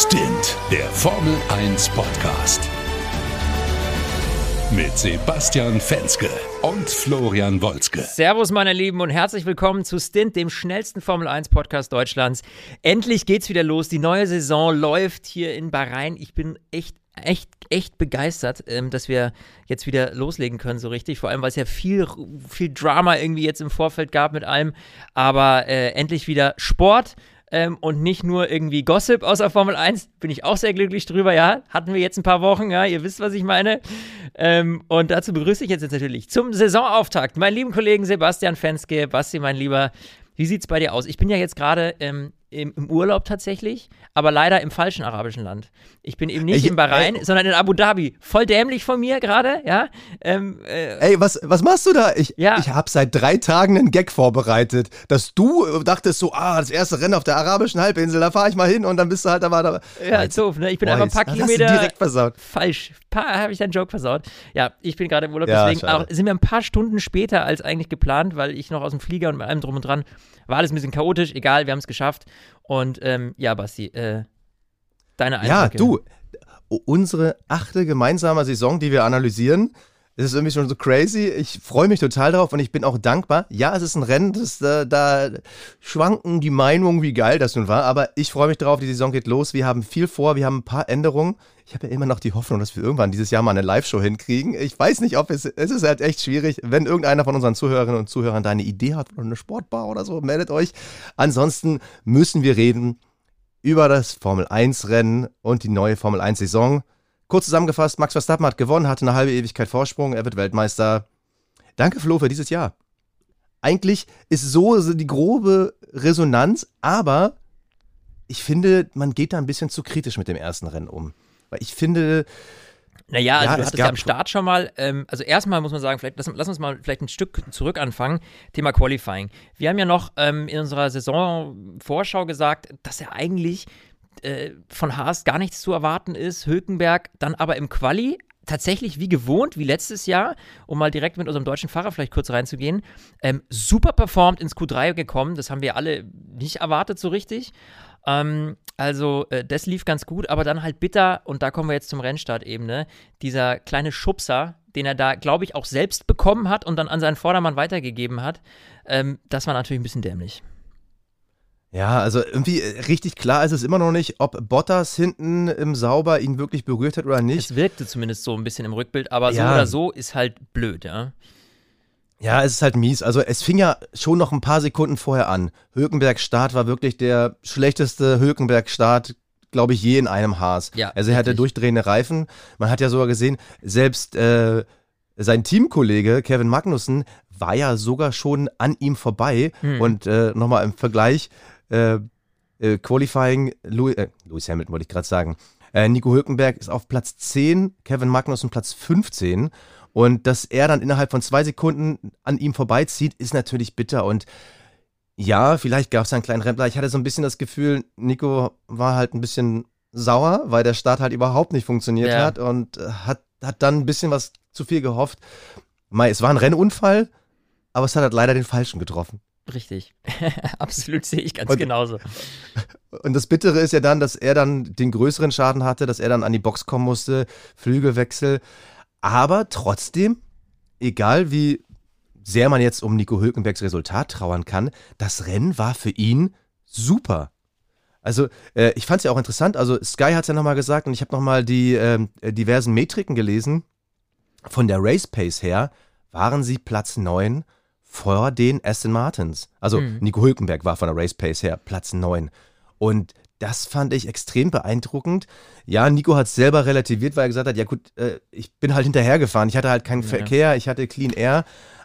Stint, der Formel 1 Podcast. Mit Sebastian Fenske und Florian Wolzke. Servus, meine Lieben, und herzlich willkommen zu Stint, dem schnellsten Formel 1 Podcast Deutschlands. Endlich geht's wieder los. Die neue Saison läuft hier in Bahrain. Ich bin echt echt, echt begeistert, ähm, dass wir jetzt wieder loslegen können, so richtig. Vor allem, weil es ja viel, viel Drama irgendwie jetzt im Vorfeld gab mit allem. Aber äh, endlich wieder Sport ähm, und nicht nur irgendwie Gossip außer Formel 1. Bin ich auch sehr glücklich drüber, ja. Hatten wir jetzt ein paar Wochen, ja. Ihr wisst, was ich meine. Ähm, und dazu begrüße ich jetzt, jetzt natürlich zum Saisonauftakt meinen lieben Kollegen Sebastian Fenske. Basti, mein Lieber, wie sieht's bei dir aus? Ich bin ja jetzt gerade ähm, im, im, Urlaub tatsächlich, aber leider im falschen arabischen Land. Ich bin eben nicht ey, in Bahrain, ey, sondern in Abu Dhabi. Voll dämlich von mir gerade, ja. Ähm, äh, ey, was, was machst du da? Ich, ja. ich habe seit drei Tagen einen Gag vorbereitet, dass du dachtest so, ah, das erste Rennen auf der arabischen Halbinsel, da fahre ich mal hin und dann bist du halt aber da. Ja, doof, ne? Ich bin einfach ein paar Kilometer direkt versaut. falsch. Paar habe ich deinen Joke versaut. Ja, ich bin gerade im Urlaub, ja, deswegen auch, sind wir ein paar Stunden später als eigentlich geplant, weil ich noch aus dem Flieger und mit allem drum und dran war alles ein bisschen chaotisch, egal, wir haben es geschafft. Und ähm, ja, Basti, äh, deine Eindrücke. Ja, du, unsere achte gemeinsame Saison, die wir analysieren, es ist irgendwie schon so crazy. Ich freue mich total drauf und ich bin auch dankbar. Ja, es ist ein Rennen, das, da, da schwanken die Meinungen, wie geil das nun war. Aber ich freue mich drauf, die Saison geht los. Wir haben viel vor, wir haben ein paar Änderungen. Ich habe ja immer noch die Hoffnung, dass wir irgendwann dieses Jahr mal eine Live-Show hinkriegen. Ich weiß nicht, ob es, es ist halt echt schwierig. Wenn irgendeiner von unseren Zuhörerinnen und Zuhörern da eine Idee hat oder eine Sportbar oder so, meldet euch. Ansonsten müssen wir reden über das Formel 1 Rennen und die neue Formel 1 Saison. Kurz zusammengefasst, Max Verstappen hat gewonnen, hatte eine halbe Ewigkeit Vorsprung, er wird Weltmeister. Danke, Flo, für dieses Jahr. Eigentlich ist so die grobe Resonanz, aber ich finde, man geht da ein bisschen zu kritisch mit dem ersten Rennen um. Weil ich finde, naja, also ja, du hattest ja am Start schon mal, ähm, also erstmal muss man sagen, vielleicht lass, lass, uns mal vielleicht ein Stück zurück anfangen, Thema Qualifying. Wir haben ja noch ähm, in unserer Saisonvorschau gesagt, dass er eigentlich äh, von Haas gar nichts zu erwarten ist. Hülkenberg dann aber im Quali tatsächlich wie gewohnt, wie letztes Jahr, um mal direkt mit unserem deutschen Fahrer vielleicht kurz reinzugehen, ähm, super performt ins Q3 gekommen. Das haben wir alle nicht erwartet so richtig. Ähm, also, äh, das lief ganz gut, aber dann halt bitter, und da kommen wir jetzt zum Rennstart eben, ne? Dieser kleine Schubser, den er da, glaube ich, auch selbst bekommen hat und dann an seinen Vordermann weitergegeben hat, ähm, das war natürlich ein bisschen dämlich. Ja, also irgendwie äh, richtig klar ist es immer noch nicht, ob Bottas hinten im Sauber ihn wirklich berührt hat oder nicht. Es wirkte zumindest so ein bisschen im Rückbild, aber ja. so oder so ist halt blöd, ja. Ja, es ist halt mies. Also es fing ja schon noch ein paar Sekunden vorher an. Hülkenberg-Start war wirklich der schlechteste Hülkenberg-Start, glaube ich, je in einem Haas. Ja, also er hatte durchdrehende Reifen. Man hat ja sogar gesehen, selbst äh, sein Teamkollege Kevin Magnussen war ja sogar schon an ihm vorbei. Hm. Und äh, nochmal im Vergleich, äh, äh, Qualifying, Louis, äh, Lewis Hamilton wollte ich gerade sagen. Äh, Nico Hülkenberg ist auf Platz 10, Kevin Magnussen Platz 15. Und dass er dann innerhalb von zwei Sekunden an ihm vorbeizieht, ist natürlich bitter. Und ja, vielleicht gab es einen kleinen Rempler. Ich hatte so ein bisschen das Gefühl, Nico war halt ein bisschen sauer, weil der Start halt überhaupt nicht funktioniert ja. hat und hat, hat dann ein bisschen was zu viel gehofft. Mai, es war ein Rennunfall, aber es hat halt leider den Falschen getroffen. Richtig. Absolut sehe ich ganz und, genauso. Und das Bittere ist ja dann, dass er dann den größeren Schaden hatte, dass er dann an die Box kommen musste, Flügelwechsel. Aber trotzdem, egal wie sehr man jetzt um Nico Hülkenbergs Resultat trauern kann, das Rennen war für ihn super. Also äh, ich fand es ja auch interessant, also Sky hat es ja nochmal gesagt und ich habe nochmal die äh, diversen Metriken gelesen. Von der Race Pace her waren sie Platz 9 vor den Aston Martins. Also mhm. Nico Hülkenberg war von der Race Pace her Platz 9. Und das fand ich extrem beeindruckend. Ja, Nico hat es selber relativiert, weil er gesagt hat, ja gut, äh, ich bin halt hinterhergefahren. Ich hatte halt keinen ja. Verkehr, ich hatte Clean Air.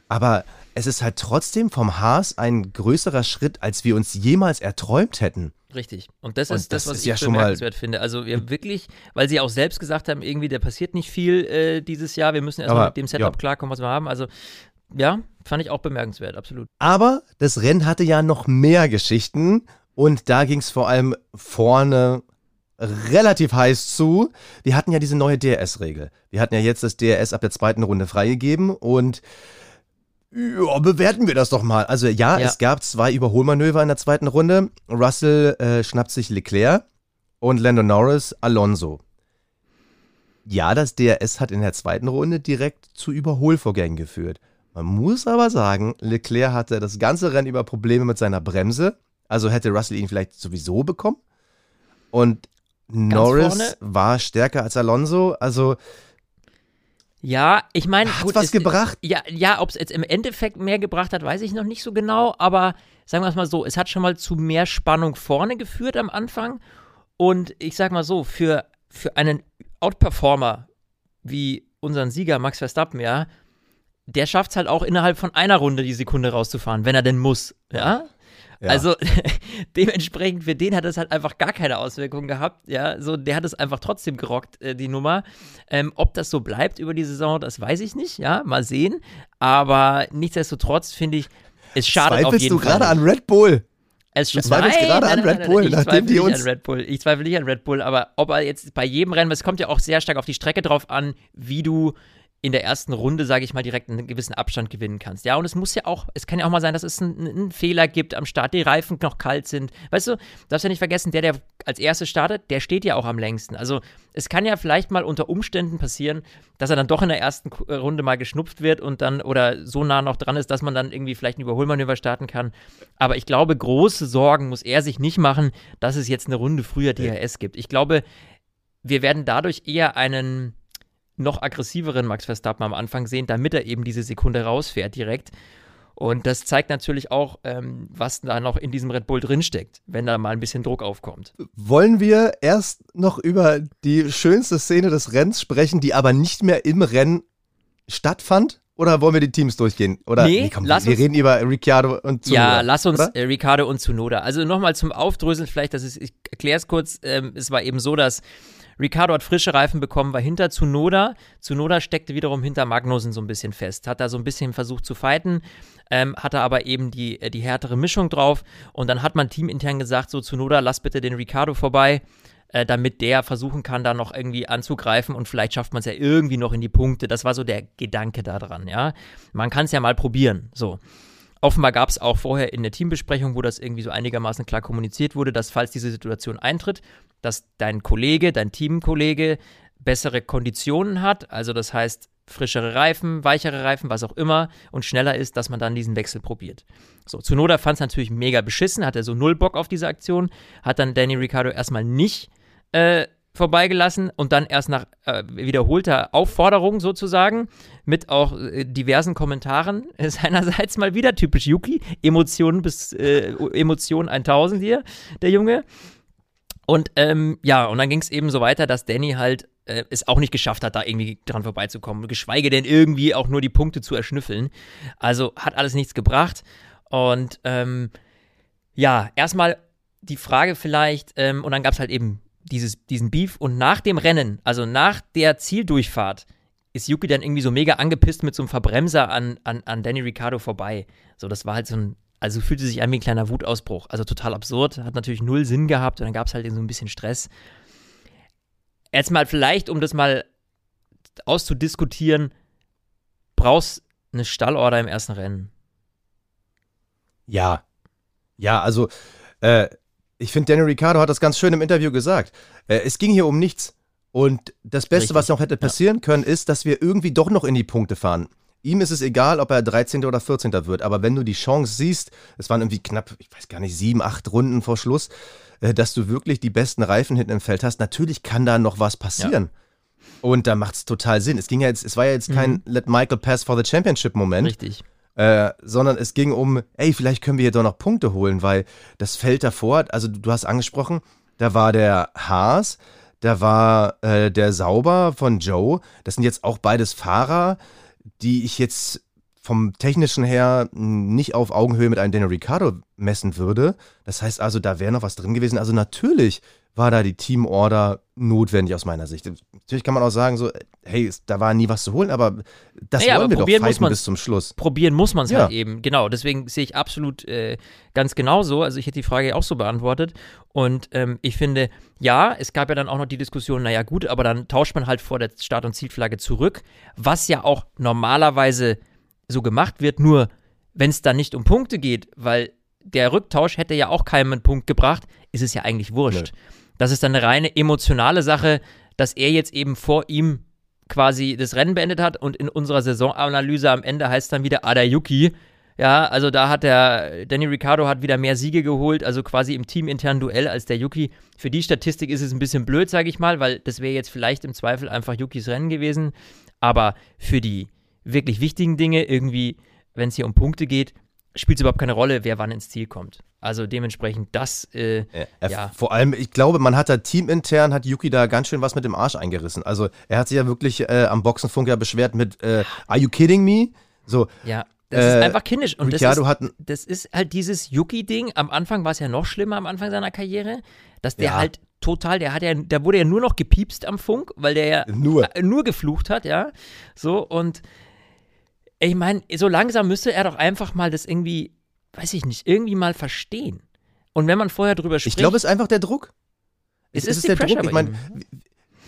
Aber es ist halt trotzdem vom Haas ein größerer Schritt, als wir uns jemals erträumt hätten. Richtig. Und das ist das, das was ist ich ja bemerkenswert finde. Also wir wirklich, weil sie auch selbst gesagt haben, irgendwie, da passiert nicht viel äh, dieses Jahr, wir müssen erstmal mit dem Setup ja. klarkommen, was wir haben. Also ja, fand ich auch bemerkenswert, absolut. Aber das Rennen hatte ja noch mehr Geschichten und da ging es vor allem vorne relativ heiß zu. Wir hatten ja diese neue DRS-Regel. Wir hatten ja jetzt das DRS ab der zweiten Runde freigegeben und ja, bewerten wir das doch mal. Also ja, ja. es gab zwei Überholmanöver in der zweiten Runde. Russell äh, schnappt sich Leclerc und Lando Norris Alonso. Ja, das DRS hat in der zweiten Runde direkt zu Überholvorgängen geführt. Man muss aber sagen, Leclerc hatte das ganze Rennen über Probleme mit seiner Bremse. Also hätte Russell ihn vielleicht sowieso bekommen. Und Ganz Norris vorne. war stärker als Alonso. Also ja, ich meine, hat was ist, gebracht? Ja, ja, ob es jetzt im Endeffekt mehr gebracht hat, weiß ich noch nicht so genau. Aber sagen wir es mal so, es hat schon mal zu mehr Spannung vorne geführt am Anfang. Und ich sag mal so, für, für einen Outperformer wie unseren Sieger Max Verstappen, ja, der schafft es halt auch innerhalb von einer Runde die Sekunde rauszufahren, wenn er denn muss, ja. Ja. Also dementsprechend für den hat es halt einfach gar keine Auswirkungen gehabt. Ja, so der hat es einfach trotzdem gerockt, äh, die Nummer. Ähm, ob das so bleibt über die Saison, das weiß ich nicht. Ja, mal sehen. Aber nichtsdestotrotz finde ich, es schadet Zweifelst auf jeden Fall. du gerade an Red Bull? Es du zweifelst nein, gerade nein, an Red nein, Bull, ich nachdem die uns. An Red Bull. Ich zweifle nicht an Red Bull, aber ob er jetzt bei jedem Rennen, es kommt ja auch sehr stark auf die Strecke drauf an, wie du in der ersten Runde, sage ich mal, direkt einen gewissen Abstand gewinnen kannst. Ja, und es muss ja auch, es kann ja auch mal sein, dass es einen, einen Fehler gibt am Start, die Reifen noch kalt sind. Weißt du, darfst ja nicht vergessen, der, der als erstes startet, der steht ja auch am längsten. Also es kann ja vielleicht mal unter Umständen passieren, dass er dann doch in der ersten äh, Runde mal geschnupft wird und dann oder so nah noch dran ist, dass man dann irgendwie vielleicht ein Überholmanöver starten kann. Aber ich glaube, große Sorgen muss er sich nicht machen, dass es jetzt eine Runde früher DRS gibt. Ich glaube, wir werden dadurch eher einen noch aggressiveren Max Verstappen am Anfang sehen, damit er eben diese Sekunde rausfährt direkt. Und das zeigt natürlich auch, ähm, was da noch in diesem Red Bull drinsteckt, wenn da mal ein bisschen Druck aufkommt. Wollen wir erst noch über die schönste Szene des Rennens sprechen, die aber nicht mehr im Rennen stattfand? Oder wollen wir die Teams durchgehen? Oder nee, nee komm, wir uns, reden über Ricciardo und Zunoda. Ja, lass uns äh, Ricciardo und Zunoda. Also nochmal zum Aufdröseln vielleicht, das ist, ich erkläre es kurz. Ähm, es war eben so, dass Ricardo hat frische Reifen bekommen, war hinter Zunoda. Zunoda steckte wiederum hinter Magnussen so ein bisschen fest, hat da so ein bisschen versucht zu fighten, ähm, hatte aber eben die, äh, die härtere Mischung drauf. Und dann hat man teamintern gesagt, so Zunoda, lass bitte den Ricardo vorbei, äh, damit der versuchen kann, da noch irgendwie anzugreifen und vielleicht schafft man es ja irgendwie noch in die Punkte. Das war so der Gedanke daran, ja. Man kann es ja mal probieren, so. Offenbar gab es auch vorher in der Teambesprechung, wo das irgendwie so einigermaßen klar kommuniziert wurde, dass falls diese Situation eintritt, dass dein Kollege, dein Teamkollege bessere Konditionen hat, also das heißt frischere Reifen, weichere Reifen, was auch immer und schneller ist, dass man dann diesen Wechsel probiert. So, Zunoda fand es natürlich mega beschissen, hat er so null Bock auf diese Aktion, hat dann Danny Ricciardo erstmal nicht äh, vorbeigelassen und dann erst nach äh, wiederholter Aufforderung sozusagen mit auch äh, diversen Kommentaren seinerseits mal wieder. Typisch Yuki. Emotionen bis äh, Emotionen 1000 hier der Junge und ähm, ja und dann ging es eben so weiter dass Danny halt äh, es auch nicht geschafft hat da irgendwie dran vorbeizukommen geschweige denn irgendwie auch nur die Punkte zu erschnüffeln. Also hat alles nichts gebracht. Und ähm, ja erstmal die Frage vielleicht ähm, und dann gab es halt eben dieses, diesen Beef. Und nach dem Rennen, also nach der Zieldurchfahrt, ist Yuki dann irgendwie so mega angepisst mit so einem Verbremser an, an, an Danny Ricciardo vorbei. So, das war halt so ein, also fühlte sich an wie ein kleiner Wutausbruch. Also total absurd, hat natürlich null Sinn gehabt und dann gab es halt so ein bisschen Stress. Jetzt mal vielleicht, um das mal auszudiskutieren, brauchst eine Stallorder im ersten Rennen. Ja. Ja, also äh, ich finde, Daniel Ricciardo hat das ganz schön im Interview gesagt. Äh, es ging hier um nichts. Und das Beste, Richtig. was noch hätte passieren ja. können, ist, dass wir irgendwie doch noch in die Punkte fahren. Ihm ist es egal, ob er 13. oder 14. wird, aber wenn du die Chance siehst, es waren irgendwie knapp, ich weiß gar nicht, sieben, acht Runden vor Schluss, äh, dass du wirklich die besten Reifen hinten im Feld hast, natürlich kann da noch was passieren. Ja. Und da macht es total Sinn. Es ging ja jetzt, es war ja jetzt kein mhm. Let Michael Pass for the Championship Moment. Richtig. Äh, sondern es ging um, ey, vielleicht können wir hier doch noch Punkte holen, weil das Feld davor, also du hast angesprochen, da war der Haas, da war äh, der Sauber von Joe. Das sind jetzt auch beides Fahrer, die ich jetzt vom technischen her nicht auf Augenhöhe mit einem Daniel Ricciardo messen würde. Das heißt also, da wäre noch was drin gewesen. Also natürlich war da die Teamorder notwendig aus meiner Sicht. Natürlich kann man auch sagen, so, hey, da war nie was zu holen, aber das naja, wollen wir doch fighten bis zum Schluss. Probieren muss man es ja. halt eben, genau. Deswegen sehe ich absolut äh, ganz genauso. Also ich hätte die Frage auch so beantwortet. Und ähm, ich finde, ja, es gab ja dann auch noch die Diskussion, naja gut, aber dann tauscht man halt vor der Start- und Zielflagge zurück, was ja auch normalerweise so gemacht wird, nur wenn es dann nicht um Punkte geht, weil der Rücktausch hätte ja auch keinen Punkt gebracht, ist es ja eigentlich wurscht. Nö. Das ist dann eine reine emotionale Sache, dass er jetzt eben vor ihm quasi das Rennen beendet hat und in unserer Saisonanalyse am Ende heißt dann wieder Adayuki. Ja, also da hat der Danny Ricciardo hat wieder mehr Siege geholt, also quasi im teaminternen Duell als der Yuki. Für die Statistik ist es ein bisschen blöd, sage ich mal, weil das wäre jetzt vielleicht im Zweifel einfach Yukis Rennen gewesen. Aber für die wirklich wichtigen Dinge, irgendwie, wenn es hier um Punkte geht, spielt es überhaupt keine Rolle, wer wann ins Ziel kommt. Also dementsprechend das, äh, ja, ja. Vor allem, ich glaube, man hat da teamintern, hat Yuki da ganz schön was mit dem Arsch eingerissen. Also er hat sich ja wirklich äh, am Boxenfunk ja beschwert mit, äh, are you kidding me? So. Ja. Das ist äh, einfach kindisch. Und das ist, das ist, halt dieses Yuki-Ding. Am Anfang war es ja noch schlimmer am Anfang seiner Karriere, dass der ja. halt total, der hat ja, da wurde ja nur noch gepiepst am Funk, weil der ja nur, nur geflucht hat, ja. So, und ich meine, so langsam müsste er doch einfach mal das irgendwie, weiß ich nicht, irgendwie mal verstehen. Und wenn man vorher drüber spricht. Ich glaube, es ist einfach der Druck. Es, es ist, ist der Druck. Ich meine,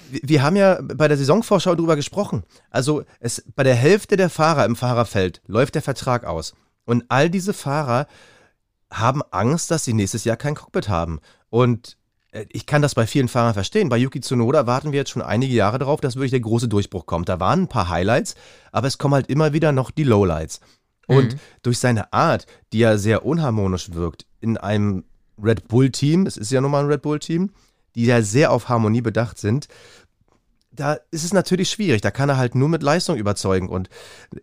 wir haben ja bei der Saisonvorschau drüber gesprochen. Also es, bei der Hälfte der Fahrer im Fahrerfeld läuft der Vertrag aus. Und all diese Fahrer haben Angst, dass sie nächstes Jahr kein Cockpit haben. Und ich kann das bei vielen Fahrern verstehen. Bei Yuki Tsunoda warten wir jetzt schon einige Jahre darauf, dass wirklich der große Durchbruch kommt. Da waren ein paar Highlights, aber es kommen halt immer wieder noch die Lowlights. Und mhm. durch seine Art, die ja sehr unharmonisch wirkt, in einem Red Bull-Team, es ist ja nun mal ein Red Bull-Team, die ja sehr auf Harmonie bedacht sind, da ist es natürlich schwierig. Da kann er halt nur mit Leistung überzeugen. Und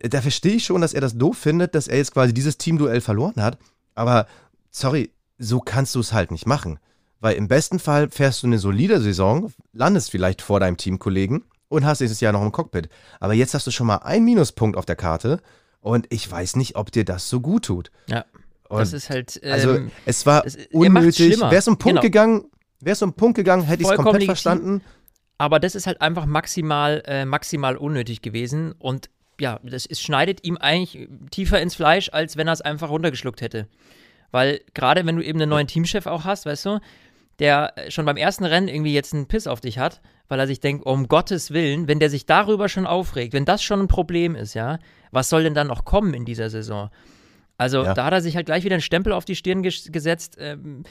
da verstehe ich schon, dass er das doof findet, dass er jetzt quasi dieses Teamduell verloren hat. Aber sorry, so kannst du es halt nicht machen. Weil im besten Fall fährst du eine solide Saison, landest vielleicht vor deinem Teamkollegen und hast nächstes Jahr noch ein Cockpit. Aber jetzt hast du schon mal einen Minuspunkt auf der Karte und ich weiß nicht, ob dir das so gut tut. Ja. Und das ist halt. Also, ähm, also, es war es, unnötig. Wäre es um Punkt genau. gegangen, wäre es um Punkt gegangen, hätte ich es komplett legitim. verstanden. Aber das ist halt einfach maximal, äh, maximal unnötig gewesen und ja, das ist, schneidet ihm eigentlich tiefer ins Fleisch, als wenn er es einfach runtergeschluckt hätte. Weil gerade wenn du eben einen neuen Teamchef auch hast, weißt du, der schon beim ersten Rennen irgendwie jetzt einen Piss auf dich hat, weil er sich denkt, um Gottes Willen, wenn der sich darüber schon aufregt, wenn das schon ein Problem ist, ja, was soll denn dann noch kommen in dieser Saison? Also ja. da hat er sich halt gleich wieder einen Stempel auf die Stirn ges gesetzt. Ähm,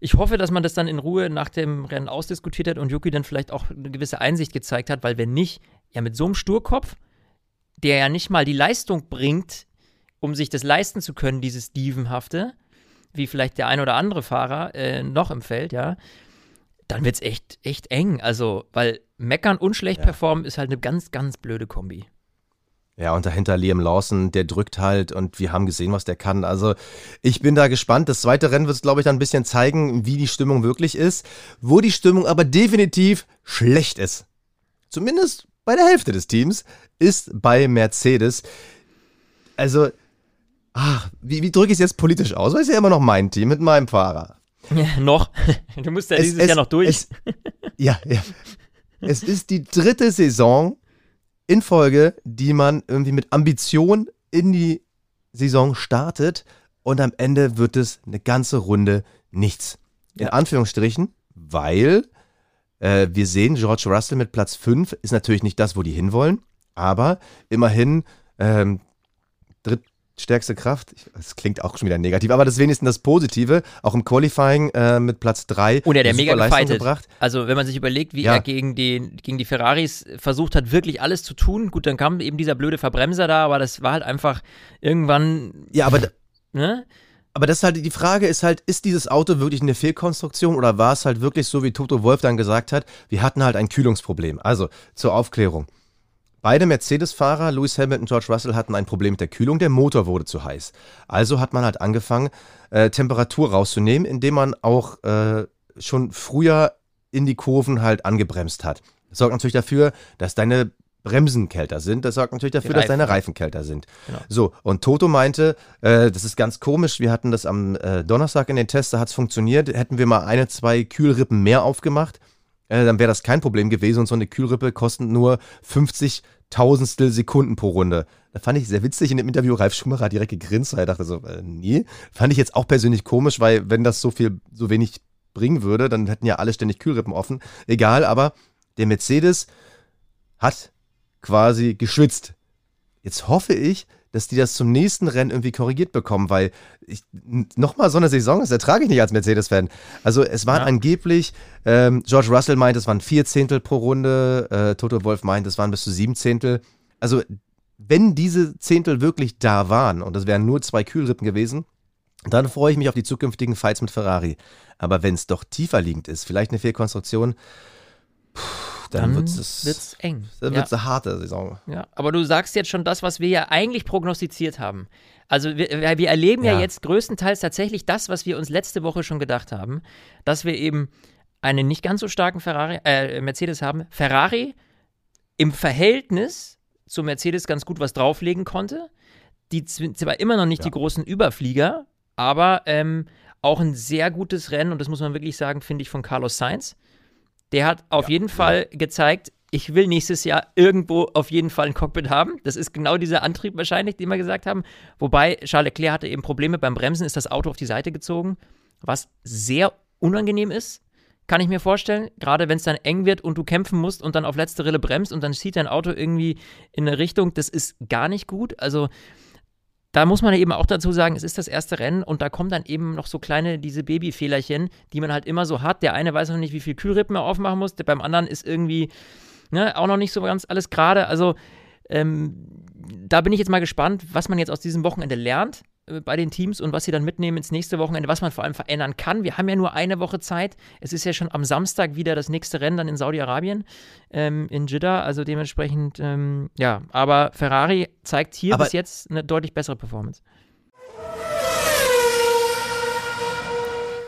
ich hoffe, dass man das dann in Ruhe nach dem Rennen ausdiskutiert hat und Yuki dann vielleicht auch eine gewisse Einsicht gezeigt hat, weil wenn nicht, ja mit so einem Sturkopf, der ja nicht mal die Leistung bringt, um sich das leisten zu können, dieses Dievenhafte, wie vielleicht der ein oder andere Fahrer äh, noch im Feld, ja, dann wird es echt, echt eng. Also, weil meckern und schlecht ja. performen ist halt eine ganz, ganz blöde Kombi. Ja, und dahinter Liam Lawson, der drückt halt und wir haben gesehen, was der kann. Also ich bin da gespannt. Das zweite Rennen wird es, glaube ich, dann ein bisschen zeigen, wie die Stimmung wirklich ist. Wo die Stimmung aber definitiv schlecht ist. Zumindest bei der Hälfte des Teams ist bei Mercedes. Also ach, wie, wie drücke ich es jetzt politisch aus? Weil es ist ja immer noch mein Team mit meinem Fahrer. Ja, noch. Du musst ja es, dieses es, Jahr noch durch. Es, ja, ja. Es ist die dritte Saison in Folge, die man irgendwie mit Ambition in die Saison startet und am Ende wird es eine ganze Runde nichts. In ja. Anführungsstrichen, weil äh, wir sehen, George Russell mit Platz 5 ist natürlich nicht das, wo die hinwollen, aber immerhin ähm, dritt, stärkste Kraft. Das klingt auch schon wieder negativ, aber das ist wenigstens das Positive. Auch im Qualifying äh, mit Platz 3. Und er hat mega gefightet. Gebracht. Also, wenn man sich überlegt, wie ja. er gegen die, gegen die Ferraris versucht hat, wirklich alles zu tun. Gut, dann kam eben dieser blöde Verbremser da, aber das war halt einfach irgendwann. Ja, aber. Ne? Aber das ist halt, die Frage ist halt, ist dieses Auto wirklich eine Fehlkonstruktion oder war es halt wirklich so, wie Toto Wolf dann gesagt hat, wir hatten halt ein Kühlungsproblem. Also, zur Aufklärung. Beide Mercedes-Fahrer, Lewis Hamilton und George Russell, hatten ein Problem mit der Kühlung. Der Motor wurde zu heiß. Also hat man halt angefangen, äh, Temperatur rauszunehmen, indem man auch äh, schon früher in die Kurven halt angebremst hat. Das sorgt natürlich dafür, dass deine Bremsen kälter sind. Das sorgt natürlich dafür, dass deine Reifen kälter sind. Genau. So, und Toto meinte, äh, das ist ganz komisch, wir hatten das am äh, Donnerstag in den Tests, da hat es funktioniert. Hätten wir mal eine, zwei Kühlrippen mehr aufgemacht, äh, dann wäre das kein Problem gewesen und so eine Kühlrippe kostet nur 50 Tausendstel Sekunden pro Runde. Da fand ich sehr witzig in dem Interview. Ralf Schumacher hat direkt gegrinst, weil er dachte so, äh, nee. Fand ich jetzt auch persönlich komisch, weil wenn das so viel, so wenig bringen würde, dann hätten ja alle ständig Kühlrippen offen. Egal, aber der Mercedes hat quasi geschwitzt. Jetzt hoffe ich, dass die das zum nächsten Rennen irgendwie korrigiert bekommen, weil ich, nochmal so eine Saison, das ertrage ich nicht als Mercedes-Fan. Also es waren ja. angeblich, ähm, George Russell meint, es waren vier Zehntel pro Runde, äh, Toto Wolf meint, es waren bis zu sieben Zehntel. Also wenn diese Zehntel wirklich da waren, und das wären nur zwei Kühlrippen gewesen, dann freue ich mich auf die zukünftigen Fights mit Ferrari. Aber wenn es doch tiefer liegend ist, vielleicht eine Fehlkonstruktion, dann, dann wird es eng. Dann wird es ja. eine harte Saison. Ja, aber du sagst jetzt schon das, was wir ja eigentlich prognostiziert haben. Also wir, wir erleben ja. ja jetzt größtenteils tatsächlich das, was wir uns letzte Woche schon gedacht haben, dass wir eben einen nicht ganz so starken Ferrari, äh, Mercedes haben. Ferrari im Verhältnis zu Mercedes ganz gut was drauflegen konnte. Die zwar immer noch nicht ja. die großen Überflieger, aber ähm, auch ein sehr gutes Rennen, und das muss man wirklich sagen, finde ich, von Carlos Sainz. Der hat auf ja, jeden Fall gezeigt, ich will nächstes Jahr irgendwo auf jeden Fall ein Cockpit haben. Das ist genau dieser Antrieb wahrscheinlich, den wir gesagt haben. Wobei Charles Leclerc hatte eben Probleme beim Bremsen, ist das Auto auf die Seite gezogen, was sehr unangenehm ist, kann ich mir vorstellen. Gerade wenn es dann eng wird und du kämpfen musst und dann auf letzte Rille bremst und dann zieht dein Auto irgendwie in eine Richtung, das ist gar nicht gut. Also da muss man eben auch dazu sagen, es ist das erste Rennen und da kommen dann eben noch so kleine, diese Babyfehlerchen, die man halt immer so hat. Der eine weiß noch nicht, wie viel Kühlrippen er aufmachen muss, der beim anderen ist irgendwie ne, auch noch nicht so ganz alles gerade. Also ähm, da bin ich jetzt mal gespannt, was man jetzt aus diesem Wochenende lernt. Äh, bei den Teams und was sie dann mitnehmen ins nächste Wochenende, was man vor allem verändern kann. Wir haben ja nur eine Woche Zeit. Es ist ja schon am Samstag wieder das nächste Rennen dann in Saudi-Arabien, ähm, in Jeddah. Also dementsprechend, ähm, ja, aber Ferrari zeigt hier aber bis jetzt eine deutlich bessere Performance.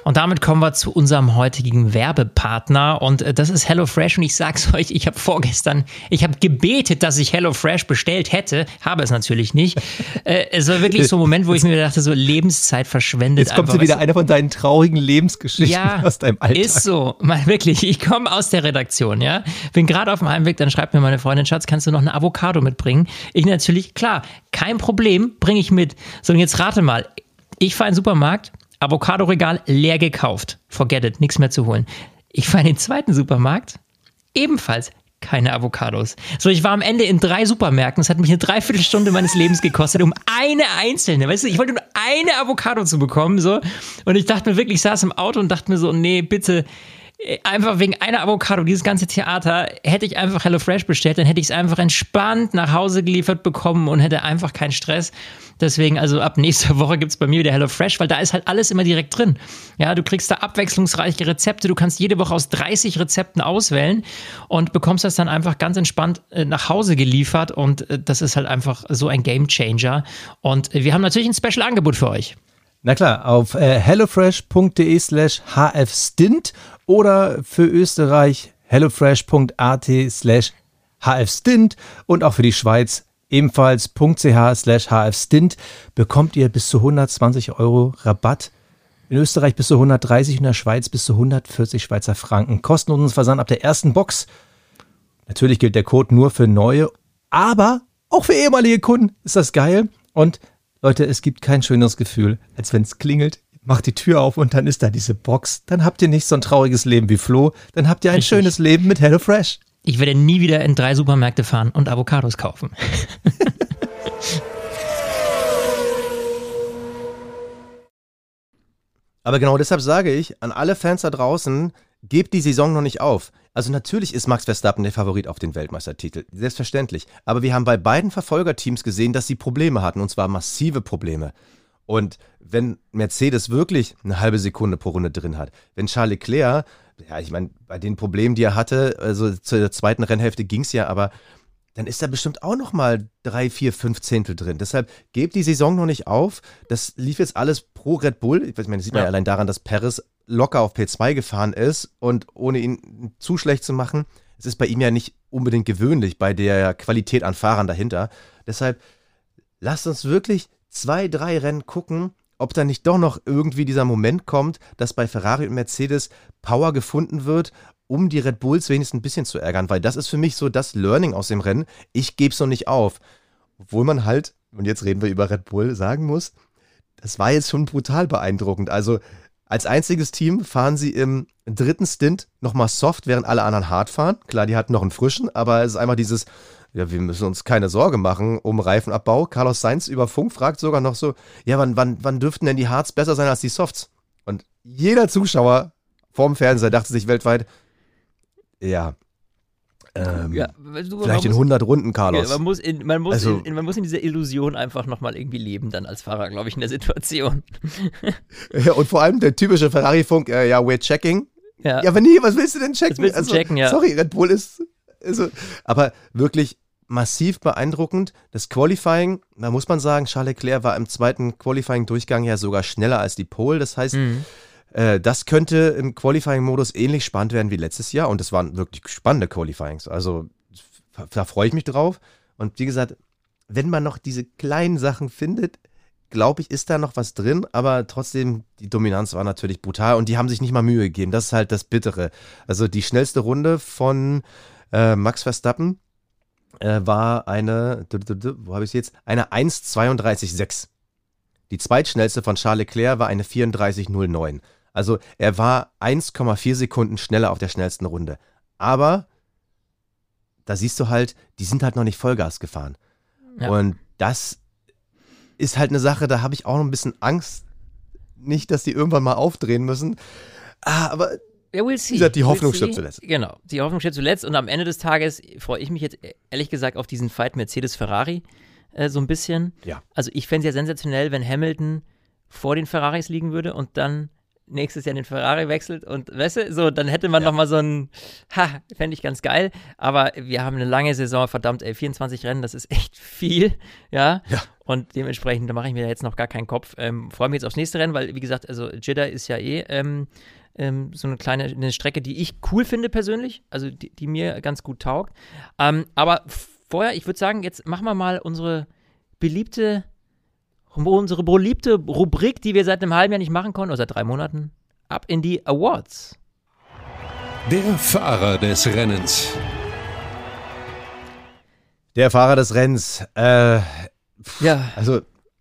Und damit kommen wir zu unserem heutigen Werbepartner und äh, das ist HelloFresh und ich sag's euch, ich habe vorgestern, ich habe gebetet, dass ich HelloFresh bestellt hätte, habe es natürlich nicht. äh, es war wirklich so ein Moment, wo ich mir dachte, so Lebenszeit verschwendet. Jetzt kommt einfach, wieder eine von deinen traurigen Lebensgeschichten ja, aus deinem Alltag. ist so, mal wirklich, ich komme aus der Redaktion, ja, bin gerade auf dem Heimweg, dann schreibt mir meine Freundin, Schatz, kannst du noch eine Avocado mitbringen? Ich natürlich, klar, kein Problem, bringe ich mit. So, und jetzt rate mal, ich fahre in den Supermarkt, Avocado-Regal leer gekauft. Forget it, nichts mehr zu holen. Ich fahre in den zweiten Supermarkt, ebenfalls keine Avocados. So, ich war am Ende in drei Supermärkten. Es hat mich eine Dreiviertelstunde meines Lebens gekostet, um eine einzelne, weißt du, ich wollte nur eine Avocado zu bekommen, so. Und ich dachte mir wirklich, ich saß im Auto und dachte mir so, nee, bitte, einfach wegen einer Avocado, dieses ganze Theater, hätte ich einfach HelloFresh bestellt, dann hätte ich es einfach entspannt nach Hause geliefert bekommen und hätte einfach keinen Stress. Deswegen, also ab nächster Woche gibt es bei mir wieder HelloFresh, weil da ist halt alles immer direkt drin. Ja, du kriegst da abwechslungsreiche Rezepte, du kannst jede Woche aus 30 Rezepten auswählen und bekommst das dann einfach ganz entspannt äh, nach Hause geliefert und äh, das ist halt einfach so ein Game Changer. Und äh, wir haben natürlich ein Special-Angebot für euch. Na klar, auf äh, hellofresh.de slash hfstint oder für Österreich hellofresh.at slash hfstint und auch für die Schweiz ebenfalls .ch slash hfstint bekommt ihr bis zu 120 Euro Rabatt. In Österreich bis zu 130 und in der Schweiz bis zu 140 Schweizer Franken. Kostenlosen Versand ab der ersten Box. Natürlich gilt der Code nur für neue, aber auch für ehemalige Kunden ist das geil. Und Leute, es gibt kein schöneres Gefühl, als wenn es klingelt, macht die Tür auf und dann ist da diese Box. Dann habt ihr nicht so ein trauriges Leben wie Flo, dann habt ihr ein Richtig. schönes Leben mit HelloFresh. Ich werde nie wieder in drei Supermärkte fahren und Avocados kaufen. Aber genau deshalb sage ich an alle Fans da draußen, gebt die Saison noch nicht auf. Also natürlich ist Max Verstappen der Favorit auf den Weltmeistertitel, selbstverständlich. Aber wir haben bei beiden Verfolgerteams gesehen, dass sie Probleme hatten, und zwar massive Probleme. Und wenn Mercedes wirklich eine halbe Sekunde pro Runde drin hat, wenn Charles Leclerc, ja, ich meine, bei den Problemen, die er hatte, also zur zweiten Rennhälfte ging es ja, aber dann ist da bestimmt auch noch mal drei, vier, fünf Zehntel drin. Deshalb gebt die Saison noch nicht auf. Das lief jetzt alles pro Red Bull. Ich meine, das sieht man ja allein daran, dass Perez locker auf P2 gefahren ist und ohne ihn zu schlecht zu machen. Es ist bei ihm ja nicht unbedingt gewöhnlich bei der Qualität an Fahrern dahinter. Deshalb lasst uns wirklich zwei, drei Rennen gucken, ob da nicht doch noch irgendwie dieser Moment kommt, dass bei Ferrari und Mercedes Power gefunden wird, um die Red Bulls wenigstens ein bisschen zu ärgern, weil das ist für mich so das Learning aus dem Rennen. Ich gebe es noch nicht auf. Obwohl man halt, und jetzt reden wir über Red Bull, sagen muss, das war jetzt schon brutal beeindruckend. Also als einziges Team fahren sie im dritten Stint nochmal soft, während alle anderen hart fahren. Klar, die hatten noch einen frischen, aber es ist einfach dieses, ja, wir müssen uns keine Sorge machen um Reifenabbau. Carlos Sainz über Funk fragt sogar noch so, ja, wann, wann, wann dürften denn die Hards besser sein als die Softs? Und jeder Zuschauer vorm Fernseher dachte sich weltweit, ja, ähm, ja, du, vielleicht in 100 Runden, Carlos. Man, muss in, man, muss also, in, man muss in dieser Illusion einfach nochmal irgendwie leben, dann als Fahrer, glaube ich, in der Situation. ja, und vor allem der typische Ferrari-Funk, äh, ja, we're checking. Ja. ja, aber nee, was willst du denn checken? Du also, checken, ja. Sorry, Red Bull ist. Also, aber wirklich massiv beeindruckend. Das Qualifying, da muss man sagen, Charles Leclerc war im zweiten Qualifying-Durchgang ja sogar schneller als die Pole. Das heißt, mhm. Äh, das könnte im Qualifying-Modus ähnlich spannend werden wie letztes Jahr. Und es waren wirklich spannende Qualifyings. Also da freue ich mich drauf. Und wie gesagt, wenn man noch diese kleinen Sachen findet, glaube ich, ist da noch was drin, aber trotzdem, die Dominanz war natürlich brutal und die haben sich nicht mal Mühe gegeben. Das ist halt das Bittere. Also die schnellste Runde von äh, Max Verstappen äh, war eine, wo habe ich jetzt? Eine 1,32,6. Die zweitschnellste von Charles Leclerc war eine 34,09. Also er war 1,4 Sekunden schneller auf der schnellsten Runde. Aber da siehst du halt, die sind halt noch nicht Vollgas gefahren. Ja. Und das ist halt eine Sache, da habe ich auch noch ein bisschen Angst. Nicht, dass die irgendwann mal aufdrehen müssen. Ah, aber ja, we'll see. Gesagt, die Hoffnung we'll stirbt zuletzt. Genau, die Hoffnung stirbt zuletzt. Und am Ende des Tages freue ich mich jetzt ehrlich gesagt auf diesen Fight Mercedes-Ferrari äh, so ein bisschen. Ja. Also ich fände es ja sensationell, wenn Hamilton vor den Ferraris liegen würde und dann nächstes Jahr den Ferrari wechselt und weißt du, so, dann hätte man ja. nochmal so ein, ha, fände ich ganz geil, aber wir haben eine lange Saison, verdammt, ey, 24 Rennen, das ist echt viel, ja, ja. und dementsprechend, da mache ich mir jetzt noch gar keinen Kopf, ähm, freue mich jetzt aufs nächste Rennen, weil, wie gesagt, also Jeddah ist ja eh ähm, ähm, so eine kleine eine Strecke, die ich cool finde persönlich, also die, die mir ganz gut taugt, ähm, aber vorher, ich würde sagen, jetzt machen wir mal unsere beliebte unsere beliebte Rubrik, die wir seit einem halben Jahr nicht machen konnten, oder seit drei Monaten, ab in die Awards. Der Fahrer des Rennens. Der Fahrer des Rennens. Äh, ja. Also,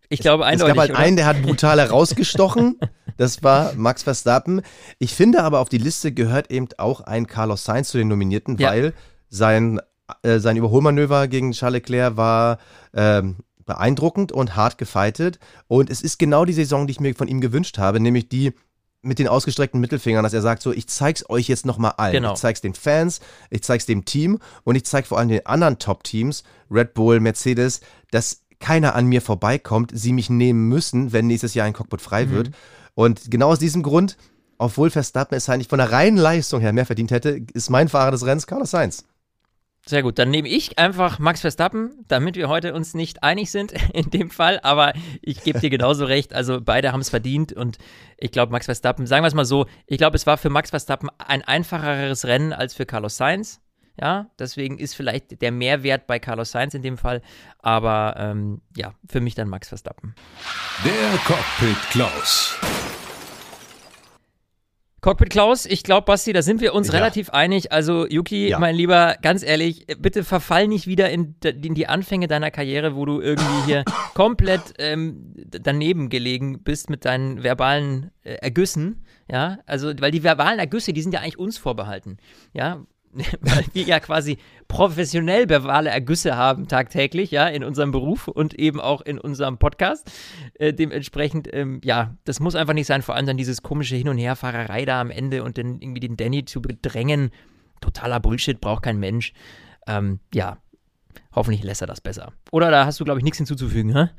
ich glaube eindeutig. Es gab halt oder? einen, der hat brutal herausgestochen. Das war Max Verstappen. Ich finde aber, auf die Liste gehört eben auch ein Carlos Sainz zu den Nominierten, ja. weil sein, äh, sein Überholmanöver gegen Charles Leclerc war ähm, beeindruckend und hart gefeitet. Und es ist genau die Saison, die ich mir von ihm gewünscht habe, nämlich die mit den ausgestreckten Mittelfingern, dass er sagt so, ich zeig's euch jetzt nochmal allen. Genau. Ich zeig's den Fans, ich zeig's dem Team und ich zeig vor allem den anderen Top-Teams, Red Bull, Mercedes, dass keiner an mir vorbeikommt, sie mich nehmen müssen, wenn nächstes Jahr ein Cockpit frei mhm. wird. Und genau aus diesem Grund, obwohl Verstappen es eigentlich von der reinen Leistung her mehr verdient hätte, ist mein Fahrer des Rennens Carlos Sainz. Sehr gut, dann nehme ich einfach Max Verstappen, damit wir heute uns nicht einig sind in dem Fall, aber ich gebe dir genauso recht, also beide haben es verdient. Und ich glaube Max Verstappen, sagen wir es mal so, ich glaube es war für Max Verstappen ein einfacheres Rennen als für Carlos Sainz, ja, deswegen ist vielleicht der Mehrwert bei Carlos Sainz in dem Fall, aber ähm, ja, für mich dann Max Verstappen. Der Cockpit Klaus. Cockpit Klaus, ich glaube, Basti, da sind wir uns ja. relativ einig. Also, Yuki, ja. mein Lieber, ganz ehrlich, bitte verfall nicht wieder in, in, die Anfänge deiner Karriere, wo du irgendwie hier komplett ähm, daneben gelegen bist mit deinen verbalen äh, Ergüssen. Ja, also, weil die verbalen Ergüsse, die sind ja eigentlich uns vorbehalten. Ja, weil wir ja quasi professionell verbale Ergüsse haben tagtäglich, ja, in unserem Beruf und eben auch in unserem Podcast. Äh, dementsprechend, ähm, ja, das muss einfach nicht sein, vor allem dann dieses komische Hin- und Herfahrerei da am Ende und dann irgendwie den Danny zu bedrängen. Totaler Bullshit, braucht kein Mensch. Ähm, ja, hoffentlich lässt er das besser. Oder da hast du, glaube ich, nichts hinzuzufügen, hä?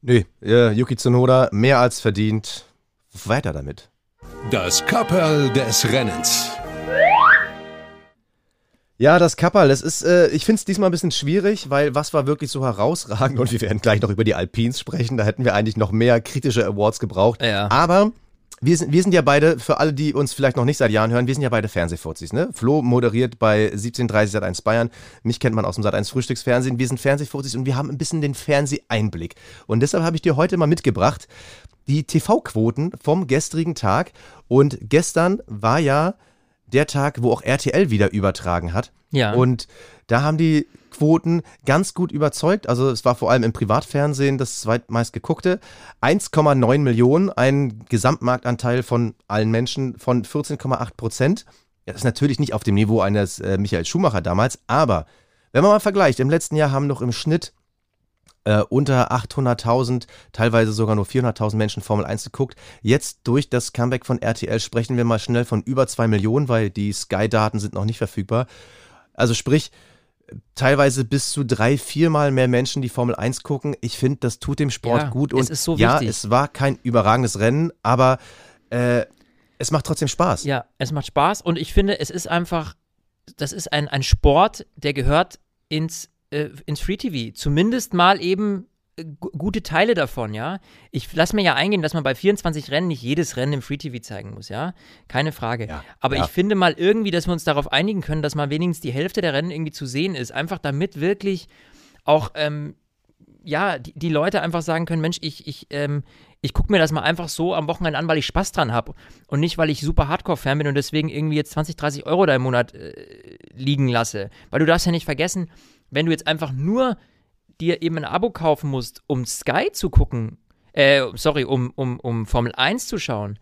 Nee, äh, Yuki Tsunoda mehr als verdient. Weiter damit. Das Kapperl des Rennens. Ja, das Kapperl, das ist, äh, ich finde es diesmal ein bisschen schwierig, weil was war wirklich so herausragend und wir werden gleich noch über die Alpines sprechen, da hätten wir eigentlich noch mehr kritische Awards gebraucht. Ja. Aber wir sind, wir sind ja beide, für alle, die uns vielleicht noch nicht seit Jahren hören, wir sind ja beide Fernsehfuzis, ne? Flo moderiert bei 1730 Sat1 Bayern. Mich kennt man aus dem Sat1 Frühstücksfernsehen. Wir sind Fernsehfuzis und wir haben ein bisschen den Fernseheinblick. Und deshalb habe ich dir heute mal mitgebracht die TV-Quoten vom gestrigen Tag. Und gestern war ja der Tag, wo auch RTL wieder übertragen hat. Ja. Und da haben die Quoten ganz gut überzeugt. Also es war vor allem im Privatfernsehen das zweitmeist geguckte. 1,9 Millionen, ein Gesamtmarktanteil von allen Menschen von 14,8 Prozent. Das ist natürlich nicht auf dem Niveau eines äh, Michael Schumacher damals, aber wenn man mal vergleicht, im letzten Jahr haben noch im Schnitt äh, unter 800.000, teilweise sogar nur 400.000 Menschen Formel 1 geguckt. Jetzt durch das Comeback von RTL sprechen wir mal schnell von über 2 Millionen, weil die Sky-Daten sind noch nicht verfügbar. Also sprich, teilweise bis zu drei, viermal mehr Menschen, die Formel 1 gucken. Ich finde, das tut dem Sport ja, gut. Und es so ja, es war kein überragendes Rennen, aber äh, es macht trotzdem Spaß. Ja, es macht Spaß und ich finde, es ist einfach, das ist ein, ein Sport, der gehört ins äh, ins Free TV. Zumindest mal eben äh, gute Teile davon, ja. Ich lasse mir ja eingehen, dass man bei 24 Rennen nicht jedes Rennen im Free TV zeigen muss, ja. Keine Frage. Ja, Aber ja. ich finde mal irgendwie, dass wir uns darauf einigen können, dass mal wenigstens die Hälfte der Rennen irgendwie zu sehen ist. Einfach damit wirklich auch, ähm, ja, die, die, Leute einfach sagen können, Mensch, ich, ich, ähm, ich gucke mir das mal einfach so am Wochenende an, weil ich Spaß dran habe. Und nicht, weil ich super Hardcore-Fan bin und deswegen irgendwie jetzt 20, 30 Euro da im Monat äh, liegen lasse. Weil du darfst ja nicht vergessen, wenn du jetzt einfach nur dir eben ein Abo kaufen musst, um Sky zu gucken, äh, sorry, um, um, um Formel 1 zu schauen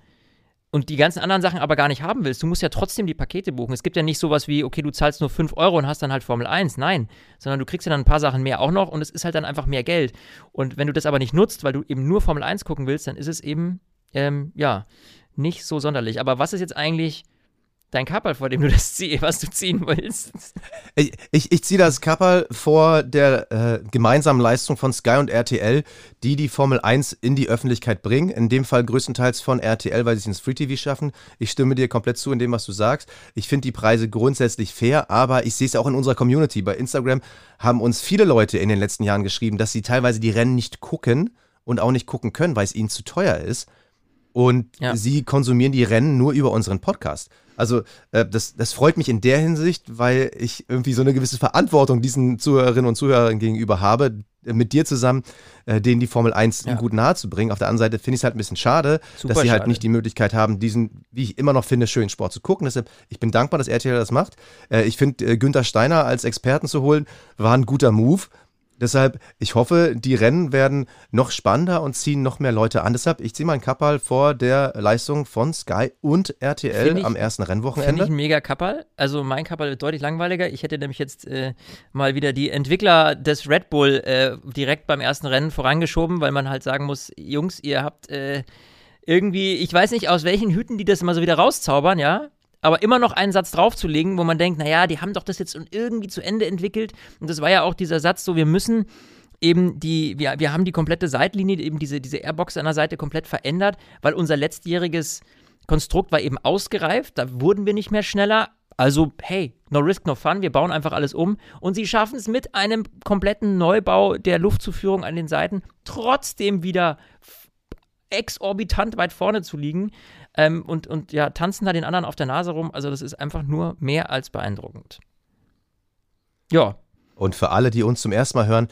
und die ganzen anderen Sachen aber gar nicht haben willst, du musst ja trotzdem die Pakete buchen. Es gibt ja nicht sowas wie, okay, du zahlst nur 5 Euro und hast dann halt Formel 1. Nein, sondern du kriegst ja dann ein paar Sachen mehr auch noch und es ist halt dann einfach mehr Geld. Und wenn du das aber nicht nutzt, weil du eben nur Formel 1 gucken willst, dann ist es eben, ähm, ja, nicht so sonderlich. Aber was ist jetzt eigentlich dein Kapperl, vor dem du das ziehst, was du ziehen willst. Ich, ich, ich ziehe das Kapperl vor der äh, gemeinsamen Leistung von Sky und RTL, die die Formel 1 in die Öffentlichkeit bringen. In dem Fall größtenteils von RTL, weil sie es ins Free TV schaffen. Ich stimme dir komplett zu in dem, was du sagst. Ich finde die Preise grundsätzlich fair, aber ich sehe es auch in unserer Community. Bei Instagram haben uns viele Leute in den letzten Jahren geschrieben, dass sie teilweise die Rennen nicht gucken und auch nicht gucken können, weil es ihnen zu teuer ist. Und ja. sie konsumieren die Rennen nur über unseren Podcast. Also äh, das, das freut mich in der Hinsicht, weil ich irgendwie so eine gewisse Verantwortung diesen Zuhörerinnen und Zuhörern gegenüber habe, äh, mit dir zusammen, äh, denen die Formel 1 ja. gut nahe zu bringen. Auf der anderen Seite finde ich es halt ein bisschen schade, Super dass sie halt nicht die Möglichkeit haben, diesen, wie ich immer noch finde, schönen Sport zu gucken. Deshalb, ich bin dankbar, dass RTL das macht. Äh, ich finde, äh, Günther Steiner als Experten zu holen, war ein guter Move. Deshalb, ich hoffe, die Rennen werden noch spannender und ziehen noch mehr Leute an. Deshalb, ich ziehe meinen Kappal vor der Leistung von Sky und RTL ich, am ersten Rennwochenende. Finde ich ein mega Kappal. Also mein Kappal wird deutlich langweiliger. Ich hätte nämlich jetzt äh, mal wieder die Entwickler des Red Bull äh, direkt beim ersten Rennen vorangeschoben, weil man halt sagen muss, Jungs, ihr habt äh, irgendwie, ich weiß nicht, aus welchen Hüten die das immer so wieder rauszaubern, ja aber immer noch einen Satz draufzulegen, wo man denkt, naja, die haben doch das jetzt irgendwie zu Ende entwickelt. Und das war ja auch dieser Satz, so wir müssen eben die, wir, wir haben die komplette Seitlinie, eben diese, diese Airbox an der Seite komplett verändert, weil unser letztjähriges Konstrukt war eben ausgereift, da wurden wir nicht mehr schneller. Also, hey, no risk, no fun, wir bauen einfach alles um. Und sie schaffen es mit einem kompletten Neubau der Luftzuführung an den Seiten trotzdem wieder exorbitant weit vorne zu liegen ähm, und, und ja, tanzen da den anderen auf der Nase rum. Also das ist einfach nur mehr als beeindruckend. Ja. Und für alle, die uns zum ersten Mal hören,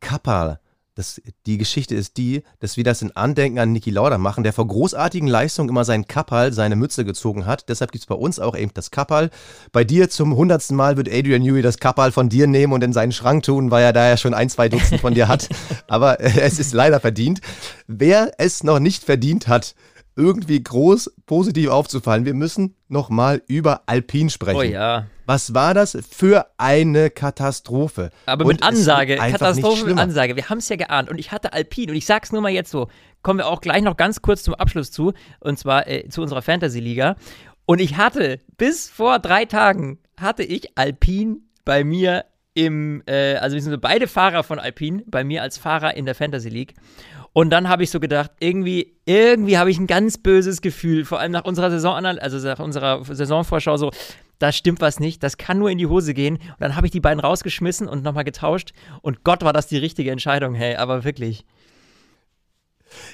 Kappa, das, die Geschichte ist die, dass wir das in Andenken an Niki Lauda machen, der vor großartigen Leistungen immer seinen Kappal, seine Mütze gezogen hat. Deshalb gibt es bei uns auch eben das Kappal. Bei dir zum hundertsten Mal wird Adrian Newey das Kappal von dir nehmen und in seinen Schrank tun, weil er da ja schon ein, zwei Dutzend von dir hat. Aber äh, es ist leider verdient. Wer es noch nicht verdient hat, irgendwie groß positiv aufzufallen. Wir müssen nochmal über Alpin sprechen. Oh ja. Was war das für eine Katastrophe? Aber mit Ansage, Katastrophe mit Ansage. Wir haben es ja geahnt und ich hatte Alpin und ich sag's nur mal jetzt so. Kommen wir auch gleich noch ganz kurz zum Abschluss zu und zwar äh, zu unserer Fantasy-Liga. Und ich hatte bis vor drei Tagen hatte ich Alpin bei mir im, äh, also wir sind beide Fahrer von Alpin bei mir als Fahrer in der Fantasy League. Und dann habe ich so gedacht, irgendwie, irgendwie habe ich ein ganz böses Gefühl, vor allem nach unserer Saison, also nach unserer Saisonvorschau so, da stimmt was nicht, das kann nur in die Hose gehen. Und dann habe ich die beiden rausgeschmissen und nochmal getauscht. Und Gott war das die richtige Entscheidung, hey, aber wirklich.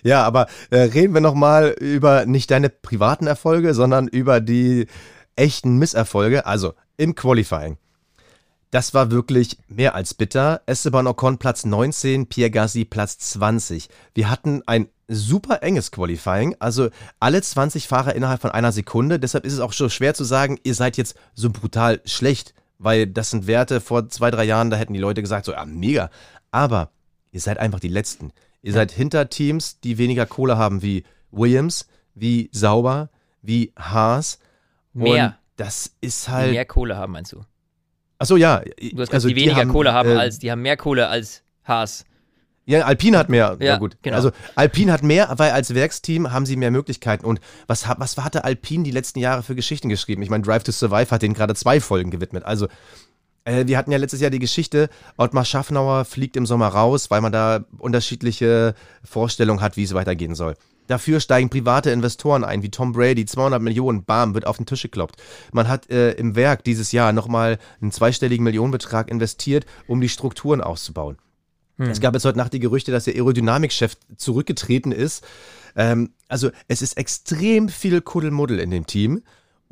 Ja, aber äh, reden wir nochmal über nicht deine privaten Erfolge, sondern über die echten Misserfolge. Also im Qualifying. Das war wirklich mehr als bitter. Esteban Ocon Platz 19, Pierre Gassi Platz 20. Wir hatten ein super enges Qualifying, also alle 20 Fahrer innerhalb von einer Sekunde. Deshalb ist es auch schon schwer zu sagen, ihr seid jetzt so brutal schlecht, weil das sind Werte vor zwei, drei Jahren, da hätten die Leute gesagt, so, ja, mega. Aber ihr seid einfach die Letzten. Ihr seid hinter Teams, die weniger Kohle haben wie Williams, wie Sauber, wie Haas. Mehr. Und das ist halt. Mehr Kohle haben, meinst du? Achso, ja. Du hast also die weniger haben, Kohle haben äh, als, die haben mehr Kohle als Haas. Ja, Alpine hat mehr. Ja, gut. Genau. Also Alpine hat mehr, weil als Werksteam haben sie mehr Möglichkeiten. Und was, was hatte Alpine die letzten Jahre für Geschichten geschrieben? Ich meine, Drive to Survive hat denen gerade zwei Folgen gewidmet. Also äh, wir hatten ja letztes Jahr die Geschichte, Ottmar Schaffnauer fliegt im Sommer raus, weil man da unterschiedliche Vorstellungen hat, wie es weitergehen soll. Dafür steigen private Investoren ein, wie Tom Brady, 200 Millionen, bam, wird auf den Tisch gekloppt. Man hat äh, im Werk dieses Jahr nochmal einen zweistelligen Millionenbetrag investiert, um die Strukturen auszubauen. Hm. Es gab jetzt heute Nacht die Gerüchte, dass der Aerodynamikchef zurückgetreten ist. Ähm, also es ist extrem viel Kuddelmuddel in dem Team.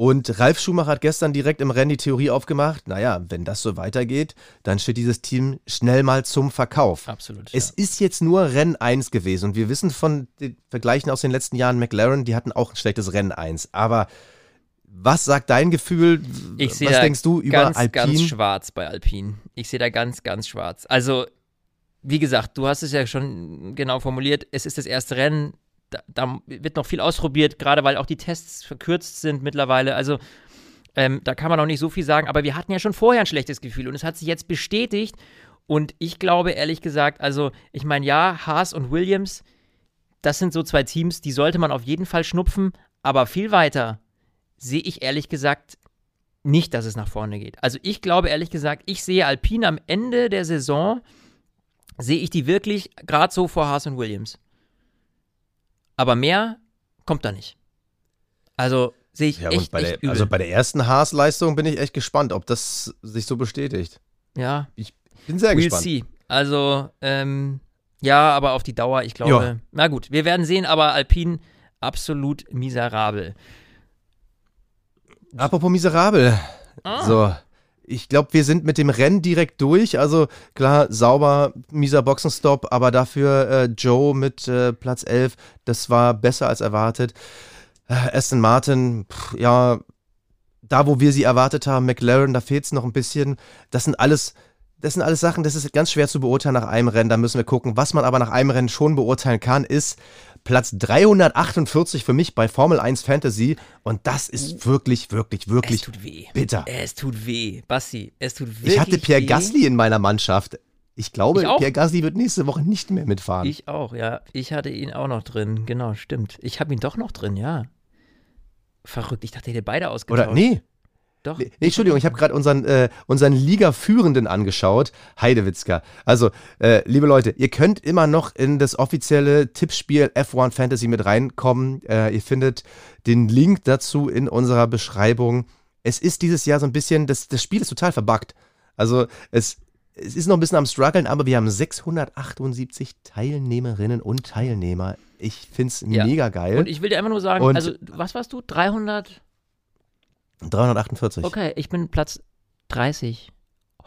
Und Ralf Schumacher hat gestern direkt im Rennen die Theorie aufgemacht, naja, wenn das so weitergeht, dann steht dieses Team schnell mal zum Verkauf. Absolut. Es ja. ist jetzt nur Rennen 1 gewesen und wir wissen von den Vergleichen aus den letzten Jahren, McLaren, die hatten auch ein schlechtes Rennen 1. Aber was sagt dein Gefühl? Ich was denkst du über ganz, Alpine? ganz schwarz bei Alpine. Ich sehe da ganz, ganz schwarz. Also, wie gesagt, du hast es ja schon genau formuliert. Es ist das erste Rennen da, da, wird noch viel ausprobiert, gerade weil auch die Tests verkürzt sind mittlerweile. Also ähm, da kann man noch nicht so viel sagen, aber wir hatten ja schon vorher ein schlechtes Gefühl und es hat sich jetzt bestätigt. Und ich glaube ehrlich gesagt, also ich meine, ja, Haas und Williams, das sind so zwei Teams, die sollte man auf jeden Fall schnupfen, aber viel weiter sehe ich ehrlich gesagt nicht, dass es nach vorne geht. Also ich glaube ehrlich gesagt, ich sehe Alpine am Ende der Saison, sehe ich die wirklich gerade so vor Haas und Williams. Aber mehr kommt da nicht. Also sehe ich ja, echt, bei echt der, Also bei der ersten Haas-Leistung bin ich echt gespannt, ob das sich so bestätigt. Ja. Ich bin sehr we'll gespannt. See. Also, ähm, ja, aber auf die Dauer, ich glaube, ja. na gut, wir werden sehen, aber Alpine absolut miserabel. Apropos miserabel. Ah. So, ich glaube, wir sind mit dem Rennen direkt durch. Also klar, sauber, mieser Boxenstopp, aber dafür äh, Joe mit äh, Platz 11, das war besser als erwartet. Äh, Aston Martin, pff, ja, da wo wir sie erwartet haben, McLaren, da fehlt es noch ein bisschen. Das sind alles das sind alles Sachen, das ist ganz schwer zu beurteilen nach einem Rennen. Da müssen wir gucken. Was man aber nach einem Rennen schon beurteilen kann, ist Platz 348 für mich bei Formel 1 Fantasy. Und das ist wirklich, wirklich, wirklich es tut weh. bitter. Es tut weh, Basti. Es tut wirklich Ich hatte Pierre weh. Gasly in meiner Mannschaft. Ich glaube, ich Pierre Gasly wird nächste Woche nicht mehr mitfahren. Ich auch, ja. Ich hatte ihn auch noch drin. Genau, stimmt. Ich habe ihn doch noch drin, ja. Verrückt. Ich dachte, ihr hätte beide ausgetauscht. Oder nee, doch. Nee, Entschuldigung, ich habe gerade unseren, äh, unseren Liga-Führenden angeschaut, Heidewitzka. Also, äh, liebe Leute, ihr könnt immer noch in das offizielle Tippspiel F1 Fantasy mit reinkommen. Äh, ihr findet den Link dazu in unserer Beschreibung. Es ist dieses Jahr so ein bisschen, das, das Spiel ist total verbuggt. Also, es, es ist noch ein bisschen am struggeln, aber wir haben 678 Teilnehmerinnen und Teilnehmer. Ich finde es ja. mega geil. Und ich will dir einfach nur sagen, und also, was warst du? 300? 348. Okay, ich bin Platz 30.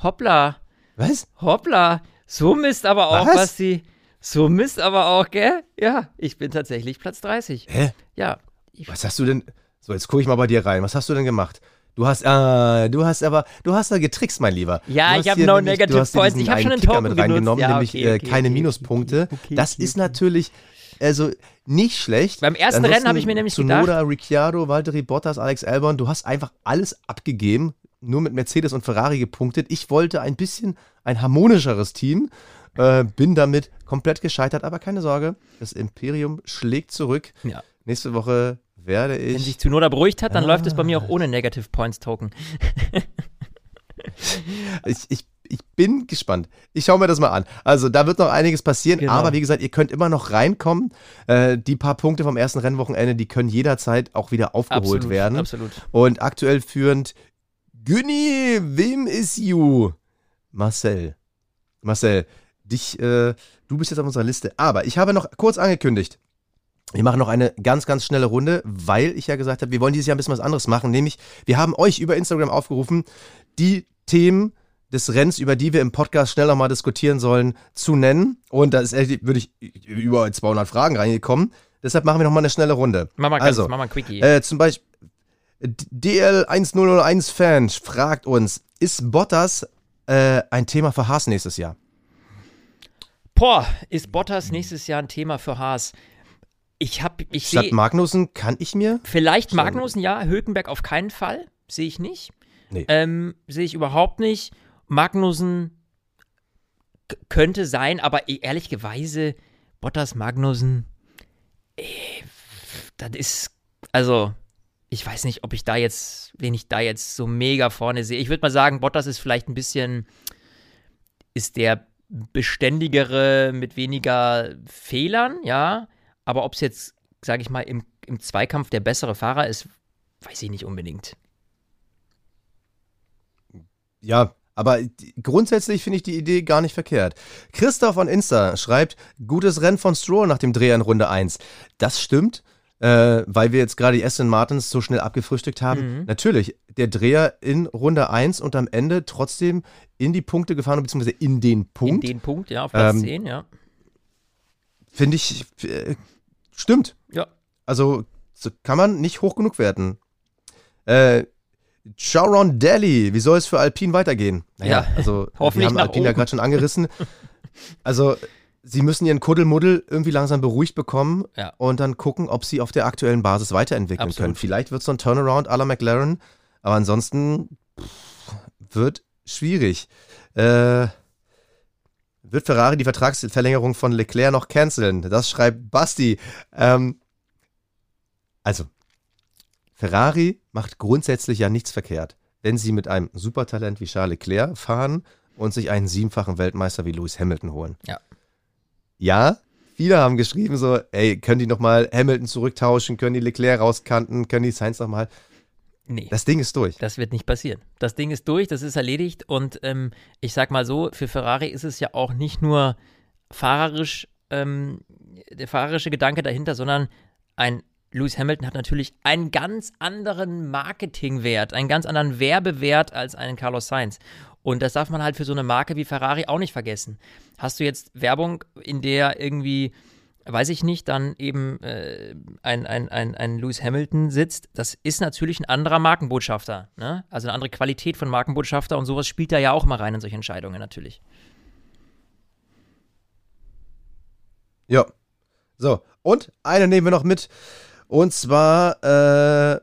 Hoppla. Was? Hoppla. So misst aber auch, was, was sie. So misst aber auch, gell? Ja, ich bin tatsächlich Platz 30. Hä? Ja. Was hast du denn? So, jetzt gucke ich mal bei dir rein. Was hast du denn gemacht? Du hast, äh, du hast aber, du hast da getrickst, mein Lieber. Ja, ich habe no nämlich, negative points. Ich habe schon einen Token mit reingenommen, ja, okay, nämlich äh, okay, keine okay, Minuspunkte. das ist natürlich, also nicht schlecht. Beim ersten Rennen habe ich mir nämlich Tsunoda, gedacht. Ricciardo, Valtteri Bottas, Alex Albon, du hast einfach alles abgegeben, nur mit Mercedes und Ferrari gepunktet. Ich wollte ein bisschen ein harmonischeres Team, äh, bin damit komplett gescheitert, aber keine Sorge, das Imperium schlägt zurück. Ja. Nächste Woche werde ich. Wenn sich Tsunoda beruhigt hat, dann ah. läuft es bei mir auch ohne Negative Points Token. ich, ich ich bin gespannt. Ich schaue mir das mal an. Also da wird noch einiges passieren, genau. aber wie gesagt, ihr könnt immer noch reinkommen. Äh, die paar Punkte vom ersten Rennwochenende, die können jederzeit auch wieder aufgeholt absolut, werden. Absolut. Und aktuell führend Günni, wem ist you? Marcel. Marcel, dich, äh, du bist jetzt auf unserer Liste. Aber ich habe noch kurz angekündigt, wir machen noch eine ganz, ganz schnelle Runde, weil ich ja gesagt habe, wir wollen dieses Jahr ein bisschen was anderes machen. Nämlich, wir haben euch über Instagram aufgerufen, die Themen des Renns, über die wir im Podcast schnell nochmal diskutieren sollen, zu nennen. Und da ist würde ich über 200 Fragen reingekommen. Deshalb machen wir nochmal eine schnelle Runde. Mach mal, also, mach mal Quickie. Äh, zum Beispiel DL1001-Fan fragt uns, ist Bottas äh, ein Thema für Haas nächstes Jahr? Boah, ist Bottas nächstes Jahr ein Thema für Haas? Ich habe, ich Statt Magnussen kann ich mir? Vielleicht Magnussen, ja. Hülkenberg auf keinen Fall. Sehe ich nicht. Nee. Ähm, Sehe ich überhaupt nicht. Magnussen könnte sein, aber e-, ehrlicherweise, Bottas Magnussen, äh, das ist, also, ich weiß nicht, ob ich da jetzt, wen ich da jetzt so mega vorne sehe. Ich würde mal sagen, Bottas ist vielleicht ein bisschen, ist der beständigere mit weniger Fehlern, ja. Aber ob es jetzt, sage ich mal, im, im Zweikampf der bessere Fahrer ist, weiß ich nicht unbedingt. Ja, aber grundsätzlich finde ich die Idee gar nicht verkehrt. Christoph von Insta schreibt, gutes Rennen von Stroll nach dem Dreher in Runde 1. Das stimmt, äh, weil wir jetzt gerade die Aston Martins so schnell abgefrühstückt haben. Mhm. Natürlich, der Dreher in Runde 1 und am Ende trotzdem in die Punkte gefahren, beziehungsweise in den Punkt. In den Punkt, ja, auf Platz ähm, 10, ja. Finde ich, äh, stimmt. Ja. Also so kann man nicht hoch genug werten. Äh, Sharon Daly, wie soll es für Alpine weitergehen? Naja, ja, also wir haben Alpine oben. ja gerade schon angerissen. Also sie müssen ihren Kuddelmuddel irgendwie langsam beruhigt bekommen ja. und dann gucken, ob sie auf der aktuellen Basis weiterentwickeln Absolut. können. Vielleicht wird es so ein Turnaround à la McLaren, aber ansonsten pff, wird schwierig. Äh, wird Ferrari die Vertragsverlängerung von Leclerc noch canceln? Das schreibt Basti. Ähm, also, Ferrari macht grundsätzlich ja nichts verkehrt, wenn sie mit einem Supertalent wie Charles Leclerc fahren und sich einen siebenfachen Weltmeister wie Lewis Hamilton holen. Ja. Ja, viele haben geschrieben so, ey, können die nochmal Hamilton zurücktauschen, können die Leclerc rauskanten, können die Sainz nochmal. Nee. Das Ding ist durch. Das wird nicht passieren. Das Ding ist durch, das ist erledigt und ähm, ich sag mal so, für Ferrari ist es ja auch nicht nur fahrerisch, ähm, der fahrerische Gedanke dahinter, sondern ein Lewis Hamilton hat natürlich einen ganz anderen Marketingwert, einen ganz anderen Werbewert als einen Carlos Sainz. Und das darf man halt für so eine Marke wie Ferrari auch nicht vergessen. Hast du jetzt Werbung, in der irgendwie, weiß ich nicht, dann eben äh, ein, ein, ein, ein Lewis Hamilton sitzt, das ist natürlich ein anderer Markenbotschafter. Ne? Also eine andere Qualität von Markenbotschafter und sowas spielt da ja auch mal rein in solche Entscheidungen natürlich. Ja. So, und eine nehmen wir noch mit. Und zwar äh,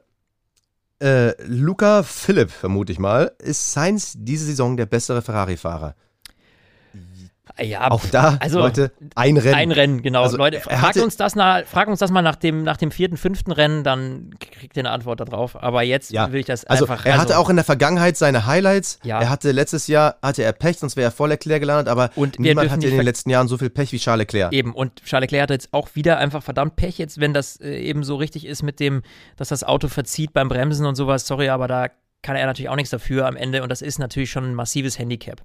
äh, Luca Philipp, vermute ich mal, ist Sainz diese Saison der bessere Ferrari-Fahrer. Ja, auch da, also, Leute, ein Rennen. Ein Rennen, genau. Also, Leute, fragt uns, das nach, fragt uns das mal nach dem, nach dem vierten, fünften Rennen, dann kriegt ihr eine Antwort darauf. Aber jetzt ja. will ich das also, einfach. Er also, hatte auch in der Vergangenheit seine Highlights. Ja. Er hatte letztes Jahr hatte er Pech, sonst wäre er vor Leclerc gelandet, aber und niemand hatte in den letzten Jahren so viel Pech wie Charles Leclerc. Eben, und Charles Leclerc hat jetzt auch wieder einfach verdammt Pech, jetzt, wenn das äh, eben so richtig ist mit dem, dass das Auto verzieht beim Bremsen und sowas. Sorry, aber da kann er natürlich auch nichts dafür am Ende und das ist natürlich schon ein massives Handicap.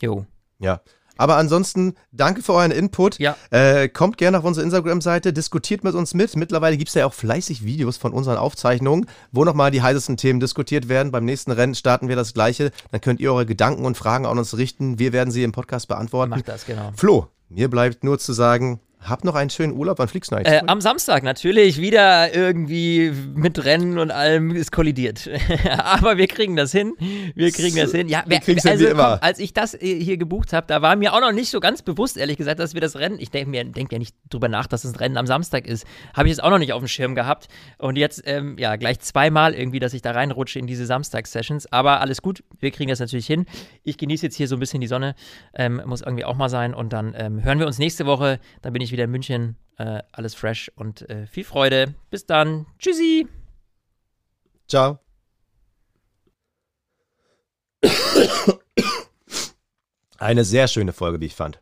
Jo. Ja. Aber ansonsten, danke für euren Input. Ja. Äh, kommt gerne auf unsere Instagram-Seite, diskutiert mit uns mit. Mittlerweile gibt es ja auch fleißig Videos von unseren Aufzeichnungen, wo nochmal die heißesten Themen diskutiert werden. Beim nächsten Rennen starten wir das Gleiche. Dann könnt ihr eure Gedanken und Fragen an uns richten. Wir werden sie im Podcast beantworten. Macht das, genau. Flo, mir bleibt nur zu sagen, hab noch einen schönen Urlaub. Wann fliegst du eigentlich? Äh, am Samstag natürlich. Wieder irgendwie mit Rennen und allem ist kollidiert. Aber wir kriegen das hin. Wir kriegen das hin. Ja, wir, also, komm, als ich das äh, hier gebucht habe, da war mir auch noch nicht so ganz bewusst, ehrlich gesagt, dass wir das Rennen, ich denke mir denk ja nicht drüber nach, dass es ein Rennen am Samstag ist. Habe ich jetzt auch noch nicht auf dem Schirm gehabt. Und jetzt, ähm, ja, gleich zweimal irgendwie, dass ich da reinrutsche in diese Samstags-Sessions. Aber alles gut. Wir kriegen das natürlich hin. Ich genieße jetzt hier so ein bisschen die Sonne. Ähm, muss irgendwie auch mal sein. Und dann ähm, hören wir uns nächste Woche. Dann bin ich wieder wieder in München. Äh, alles fresh und äh, viel Freude. Bis dann. Tschüssi. Ciao. Eine sehr schöne Folge, wie ich fand.